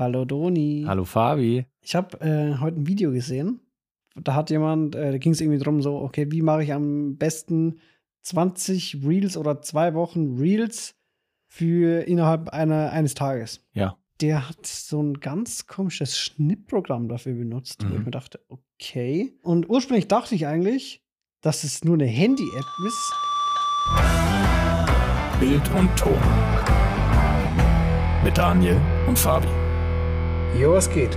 Hallo Doni. Hallo Fabi. Ich habe äh, heute ein Video gesehen. Da hat jemand, äh, da ging es irgendwie drum so, okay, wie mache ich am besten 20 Reels oder zwei Wochen Reels für innerhalb einer, eines Tages. Ja. Der hat so ein ganz komisches Schnittprogramm dafür benutzt, wo ich Mhm. mir dachte, okay. Und ursprünglich dachte ich eigentlich, dass es nur eine Handy-App ist. Bild und Ton. Mit Daniel und Fabi. Jo, was geht?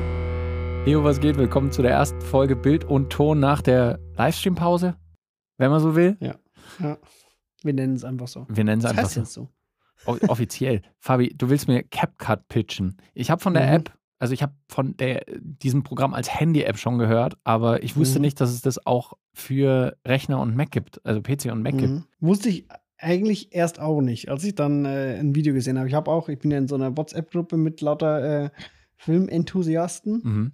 Leo, was geht? Willkommen zu der ersten Folge Bild und Ton nach der Livestream-Pause, wenn man so will. Ja. Wir nennen es einfach so. Wir nennen es Das einfach heißt so. so. Offiziell. Fabi, du willst mir CapCut pitchen. Ich habe von der Mhm. App, also ich habe von der, diesem Programm als Handy-App schon gehört, aber ich wusste Mhm. nicht, dass es das auch für Rechner und Mac gibt, also PC und Mac gibt. Mhm. Wusste ich eigentlich erst auch nicht, als ich dann äh, ein Video gesehen habe. Ich habe auch, ich bin ja in so einer WhatsApp-Gruppe mit lauter äh, Filmenthusiasten Mhm.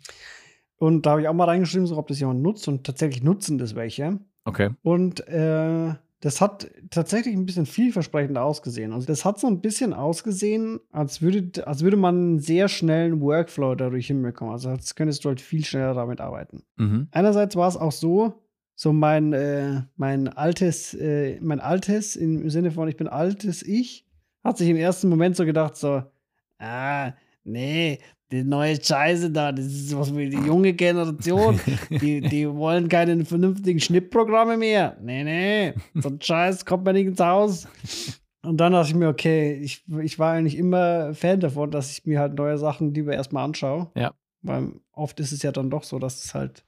und da habe ich auch mal reingeschrieben, so ob das jemand nutzt und tatsächlich nutzen das welche. Okay. Und äh, das hat tatsächlich ein bisschen vielversprechend ausgesehen. Also das hat so ein bisschen ausgesehen, als würde, als würde man einen sehr schnellen Workflow dadurch hinbekommen. Also als könntest du halt viel schneller damit arbeiten. Mhm. Einerseits war es auch so, so mein, äh, mein altes, äh, mein altes, im Sinne von ich bin altes Ich, hat sich im ersten Moment so gedacht, so, ah, nee, die neue Scheiße da, das ist was für die junge Generation. Die, die wollen keine vernünftigen Schnittprogramme mehr. Nee, nee, so ein Scheiß kommt mir nicht ins Haus. Und dann dachte ich mir, okay, ich, ich war eigentlich immer Fan davon, dass ich mir halt neue Sachen lieber erstmal anschaue. Ja. Weil oft ist es ja dann doch so, dass es halt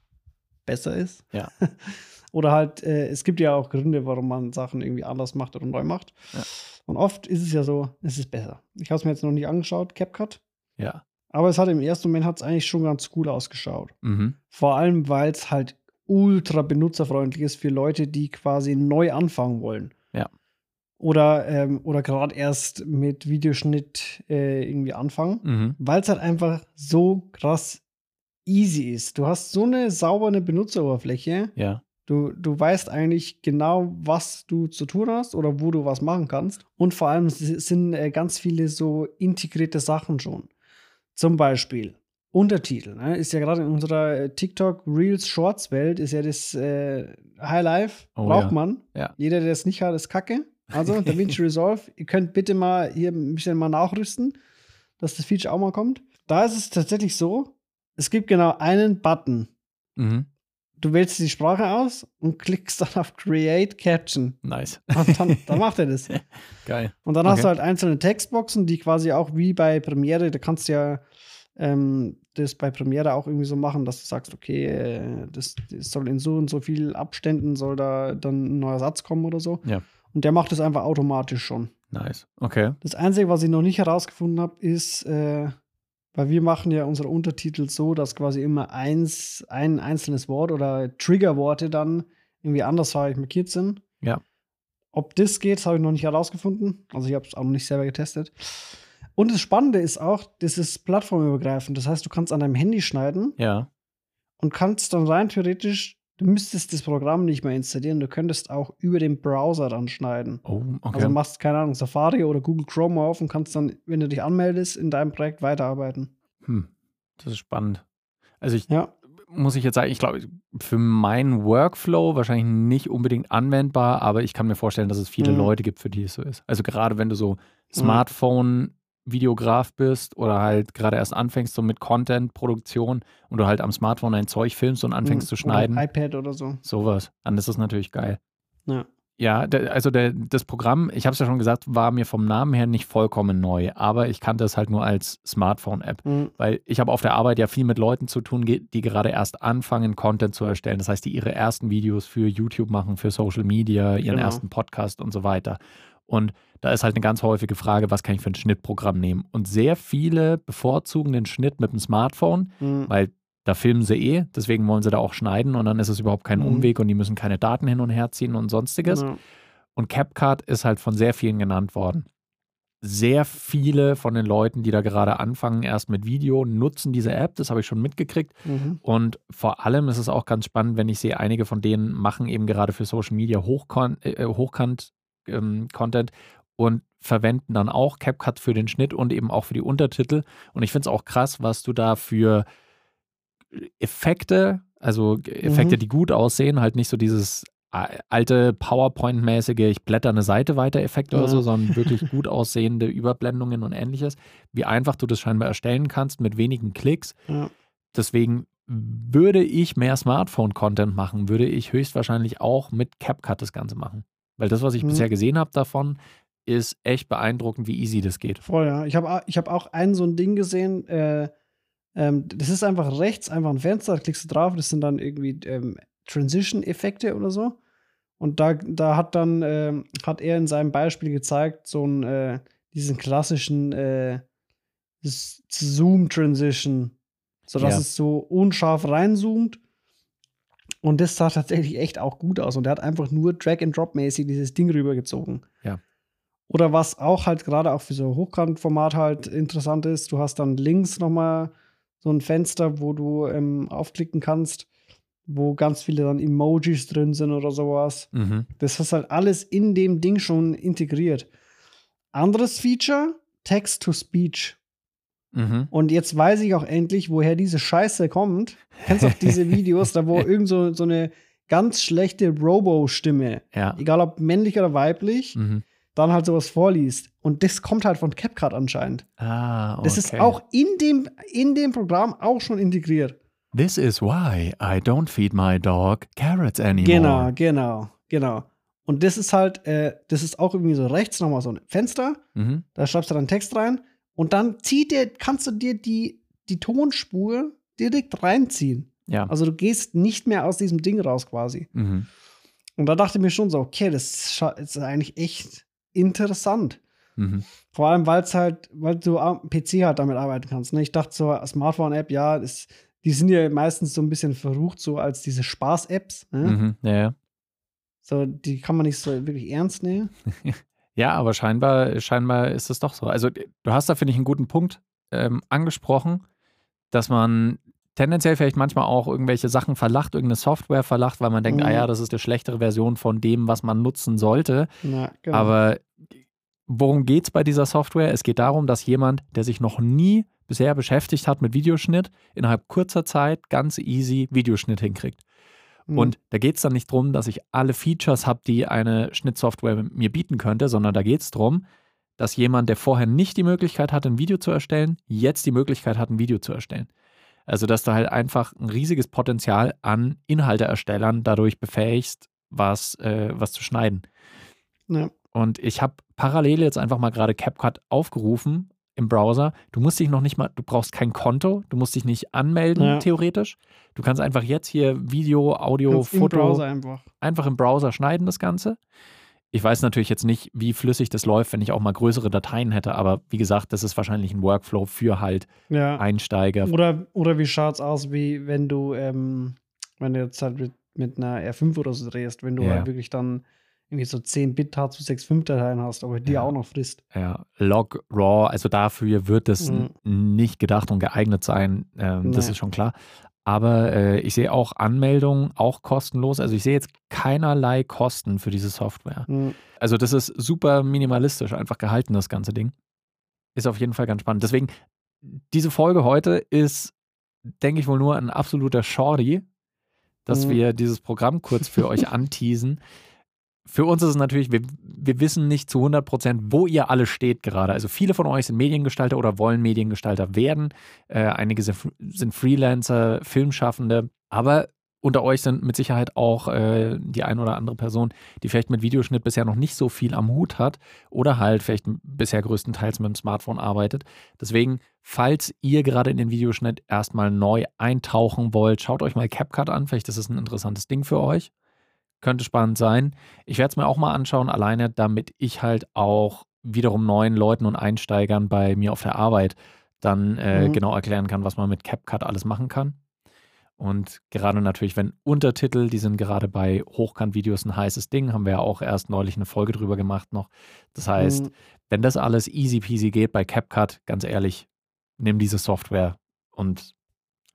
besser ist. Ja. oder halt, äh, es gibt ja auch Gründe, warum man Sachen irgendwie anders macht oder neu macht. Ja. Und oft ist es ja so, es ist besser. Ich habe es mir jetzt noch nicht angeschaut, CapCut. Ja. Aber es hat im ersten Moment hat es eigentlich schon ganz cool ausgeschaut. Mhm. Vor allem, weil es halt ultra benutzerfreundlich ist für Leute, die quasi neu anfangen wollen. Ja. Oder, ähm, oder gerade erst mit Videoschnitt äh, irgendwie anfangen. Mhm. Weil es halt einfach so krass easy ist. Du hast so eine saubere Benutzeroberfläche. Ja. Du, du weißt eigentlich genau, was du zu tun hast oder wo du was machen kannst. Und vor allem sind äh, ganz viele so integrierte Sachen schon. Zum Beispiel Untertitel. Ne? Ist ja gerade in unserer äh, TikTok Reels Shorts Welt ist ja das äh, Highlife. Oh, Braucht ja. man. Ja. Jeder, der es nicht hat, ist Kacke. Also DaVinci Resolve. Ihr könnt bitte mal hier ein bisschen mal nachrüsten, dass das Feature auch mal kommt. Da ist es tatsächlich so, es gibt genau einen Button Mhm. Du wählst die Sprache aus und klickst dann auf Create Caption. Nice. Und dann, dann macht er das. Geil. Und dann hast Okay. du halt einzelne Textboxen, die quasi auch wie bei Premiere, da kannst du ja ähm, das bei Premiere auch irgendwie so machen, dass du sagst, okay, äh, das, das soll in so und so viel Abständen soll da dann ein neuer Satz kommen oder so. Ja. Und der macht das einfach automatisch schon. Nice. Okay. Das Einzige, was ich noch nicht herausgefunden habe, ist, äh, weil wir machen ja unsere Untertitel so, dass quasi immer eins, ein einzelnes Wort oder Triggerworte dann irgendwie andersfarbig markiert sind. Ja. Ob das geht, habe ich noch nicht herausgefunden. Also ich habe es auch noch nicht selber getestet. Und das Spannende ist auch, das ist plattformübergreifend. Das heißt, du kannst an deinem Handy schneiden Ja. und kannst dann rein theoretisch, du müsstest das Programm nicht mehr installieren, du könntest auch über den Browser dann schneiden. Oh, okay. Also machst, keine Ahnung, Safari oder Google Chrome auf und kannst dann, wenn du dich anmeldest, in deinem Projekt weiterarbeiten. hm. Das ist spannend. Also ich Ja. muss ich jetzt sagen, ich glaube, für meinen Workflow wahrscheinlich nicht unbedingt anwendbar, aber ich kann mir vorstellen, dass es viele Mhm. Leute gibt, für die es so ist. Also gerade wenn du so Mhm. Smartphone-Videograf bist oder halt gerade erst anfängst so mit Content-Produktion und du halt am Smartphone ein Zeug filmst und anfängst zu schneiden, Oder iPad oder so. sowas, dann ist das natürlich geil. Ja. Ja, der, also der, das Programm, ich habe es ja schon gesagt, war mir vom Namen her nicht vollkommen neu, aber ich kannte es halt nur als Smartphone-App. Mhm. Weil ich habe auf der Arbeit ja viel mit Leuten zu tun, die gerade erst anfangen, Content zu erstellen. Das heißt, die ihre ersten Videos für YouTube machen, für Social Media, ihren Genau. ersten Podcast und so weiter. Und da ist halt eine ganz häufige Frage, was kann ich für ein Schnittprogramm nehmen? Und sehr viele bevorzugen den Schnitt mit dem Smartphone, Mhm. weil da filmen sie eh, deswegen wollen sie da auch schneiden und dann ist es überhaupt kein Mhm. Umweg und die müssen keine Daten hin und her ziehen und sonstiges. Ja. Und CapCut ist halt von sehr vielen genannt worden. Sehr viele von den Leuten, die da gerade anfangen, erst mit Video, nutzen diese App. Das habe ich schon mitgekriegt. Mhm. Und vor allem ist es auch ganz spannend, wenn ich sehe, einige von denen machen eben gerade für Social Media Hochkon äh, Hochkant ähm, Content und verwenden dann auch CapCut für den Schnitt und eben auch für die Untertitel. Und ich finde es auch krass, was du da für Effekte, also Effekte, Mhm. die gut aussehen, halt nicht so dieses alte PowerPoint-mäßige, ich blätter eine Seite weiter Effekt oder Ja. so, sondern wirklich gut aussehende Überblendungen und ähnliches. Wie einfach du das scheinbar erstellen kannst mit wenigen Klicks. Ja. Deswegen würde ich mehr Smartphone-Content machen, würde ich höchstwahrscheinlich auch mit CapCut das Ganze machen. Weil das, was ich Mhm. bisher gesehen habe davon, ist echt beeindruckend, wie easy das geht. Voll, ja. Ich habe ich hab auch ein so ein Ding gesehen, äh, ähm, das ist einfach rechts, einfach ein Fenster, da klickst du drauf, das sind dann irgendwie ähm, Transition-Effekte oder so. Und da, da hat dann, ähm, hat er in seinem Beispiel gezeigt, so ein, äh, diesen klassischen äh, Zoom-Transition, sodass Ja. es so unscharf reinzoomt. Und das sah tatsächlich echt auch gut aus. Und er hat einfach nur Drag-and-Drop-mäßig dieses Ding rübergezogen. Ja. Oder was auch halt gerade auch für so Hochkantformat halt interessant ist, du hast dann links nochmal so ein Fenster, wo du ähm, aufklicken kannst, wo ganz viele dann Emojis drin sind oder sowas. Mhm. Das ist halt alles in dem Ding schon integriert. Anderes Feature, Text-to-Speech. Mhm. Und jetzt weiß ich auch endlich, woher diese Scheiße kommt. Kennst du auch diese Videos, da wo irgend so, so eine ganz schlechte Robo-Stimme, Ja. egal ob männlich oder weiblich, Mhm. dann halt sowas vorliest. Und das kommt halt von CapCut anscheinend. Ah, okay. Das ist auch in dem, in dem Programm auch schon integriert. This is why I don't feed my dog carrots anymore. Genau, genau, genau. Und das ist halt, äh, das ist auch irgendwie so rechts nochmal so ein Fenster. Mhm. Da schreibst du dann Text rein und dann zieht dir, kannst du dir die, die Tonspur direkt reinziehen. Ja. Also du gehst nicht mehr aus diesem Ding raus quasi. Mhm. Und da dachte ich mir schon so, okay, das ist eigentlich echt interessant. Mhm. Vor allem, weil es halt, weil du am PC halt damit arbeiten kannst. Ne? Ich dachte so, Smartphone-App, ja, das, die sind ja meistens so ein bisschen verrucht, so als diese Spaß-Apps. Ne? Mhm. Ja, ja. So, die kann man nicht so wirklich ernst nehmen. Ja, aber scheinbar, scheinbar ist es doch so. Also, du hast da, finde ich, einen guten Punkt ähm, angesprochen, dass man tendenziell vielleicht manchmal auch irgendwelche Sachen verlacht, irgendeine Software verlacht, weil man denkt, Mhm. ah ja, das ist eine schlechtere Version von dem, was man nutzen sollte. Ja, genau. Aber worum geht es bei dieser Software? Es geht darum, dass jemand, der sich noch nie bisher beschäftigt hat mit Videoschnitt, innerhalb kurzer Zeit ganz easy Videoschnitt hinkriegt. Mhm. Und da geht es dann nicht darum, dass ich alle Features habe, die eine Schnittsoftware mir bieten könnte, sondern da geht es darum, dass jemand, der vorher nicht die Möglichkeit hatte, ein Video zu erstellen, jetzt die Möglichkeit hat, ein Video zu erstellen. Also, dass du halt einfach ein riesiges Potenzial an Inhalteerstellern dadurch befähigst, was, äh, was zu schneiden. ja. Und ich habe parallel jetzt einfach mal gerade CapCut aufgerufen im Browser. Du musst dich noch nicht mal, du brauchst kein Konto, du musst dich nicht anmelden, Ja. theoretisch. Du kannst einfach jetzt hier Video, Audio, Kannst im Foto Browser einfach. einfach im Browser schneiden, das Ganze. Ich weiß natürlich jetzt nicht, wie flüssig das läuft, wenn ich auch mal größere Dateien hätte, aber wie gesagt, das ist wahrscheinlich ein Workflow für halt Ja. Einsteiger. Oder, oder wie schaut's aus, wie wenn du, ähm, wenn du jetzt halt mit, mit einer R5 oder so drehst, wenn du Ja. halt wirklich dann irgendwie so 10 Bit H265-Dateien hast, aber die Ja. auch noch frisst. Ja, Log, RAW, also dafür wird es Mhm. nicht gedacht und geeignet sein, ähm, das Nee. ist schon klar. Aber äh, ich sehe auch Anmeldungen, auch kostenlos. Also ich sehe jetzt keinerlei Kosten für diese Software. Mhm. Also das ist super minimalistisch einfach gehalten, das ganze Ding. Ist auf jeden Fall ganz spannend. Deswegen, diese Folge heute ist, denke ich wohl nur ein absoluter Shorty, dass Mhm. wir dieses Programm kurz für euch anteasen. Für uns ist es natürlich, wir, wir wissen nicht zu 100 Prozent, wo ihr alle steht gerade. Also viele von euch sind Mediengestalter oder wollen Mediengestalter werden. Äh, einige sind, sind Freelancer, Filmschaffende. Aber unter euch sind mit Sicherheit auch äh, die ein oder andere Person, die vielleicht mit Videoschnitt bisher noch nicht so viel am Hut hat oder halt vielleicht bisher größtenteils mit dem Smartphone arbeitet. Deswegen, falls ihr gerade in den Videoschnitt erstmal neu eintauchen wollt, schaut euch mal CapCut an. Vielleicht ist es ein interessantes Ding für euch. Könnte spannend sein. Ich werde es mir auch mal anschauen, alleine damit ich halt auch wiederum neuen Leuten und Einsteigern bei mir auf der Arbeit dann äh, Mhm. genau erklären kann, was man mit CapCut alles machen kann. Und gerade natürlich, wenn Untertitel, die sind gerade bei Hochkant-Videos ein heißes Ding, haben wir ja auch erst neulich eine Folge drüber gemacht noch. Das heißt, Mhm. wenn das alles easy peasy geht bei CapCut, ganz ehrlich, nimm diese Software und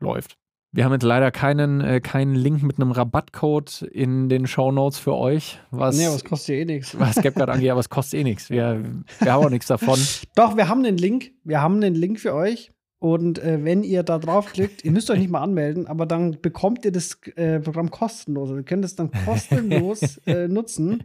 läuft. Wir haben jetzt leider keinen, äh, keinen Link mit einem Rabattcode in den Show Notes für euch. Was, nee, aber es kostet ja eh nichts. Was Gap gerade angeht, aber es kostet eh nichts. Wir, wir haben auch nichts davon. Doch, wir haben den Link. Wir haben den Link für euch. Und äh, wenn ihr da draufklickt, ihr müsst euch nicht mal anmelden, aber dann bekommt ihr das äh, Programm kostenlos. Also ihr könnt es dann kostenlos äh, nutzen.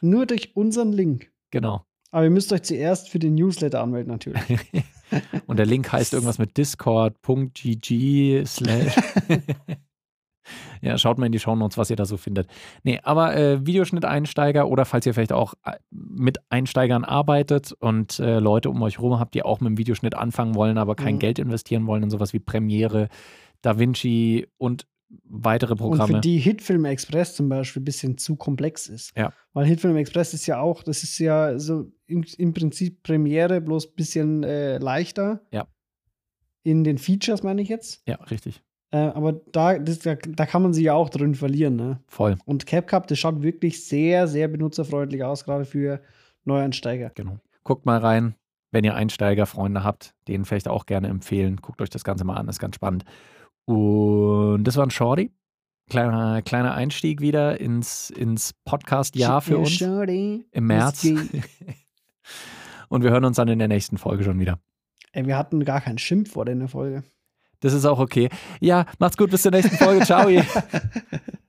Nur durch unseren Link. Genau. Aber ihr müsst euch zuerst für den Newsletter anmelden, natürlich. Und der Link heißt irgendwas mit discord.gg slash. ja, schaut mal in die Shownotes, was ihr da so findet. Nee, aber äh, Videoschnitt-Einsteiger oder falls ihr vielleicht auch äh, mit Einsteigern arbeitet und äh, Leute um euch rum habt, die auch mit dem Videoschnitt anfangen wollen, aber kein mhm. Geld investieren wollen in sowas wie Premiere, DaVinci und weitere Programme. Und für die Hitfilm Express zum Beispiel ein bisschen zu komplex ist. Ja. Weil Hitfilm Express ist ja auch, das ist ja so im, im Prinzip Premiere, bloß ein bisschen äh, leichter. Ja. In den Features meine ich jetzt. Ja, richtig. Äh, aber da, das, da, da, kann man sich ja auch drin verlieren. Ne? Voll. Und CapCut, das schaut wirklich sehr, sehr benutzerfreundlich aus, gerade für Neueinsteiger. Genau. Guckt mal rein, wenn ihr Einsteigerfreunde habt, denen vielleicht auch gerne empfehlen. Guckt euch das Ganze mal an, das ist ganz spannend. Und das war ein Shorty. Kleiner, kleiner Einstieg wieder ins, ins Podcast-Jahr für uns. Shorty. Im März. Und wir hören uns dann in der nächsten Folge schon wieder. Ey, wir hatten gar kein Schimpfwort in der Folge. Das ist auch okay. Ja, macht's gut, bis zur nächsten Folge. Ciao.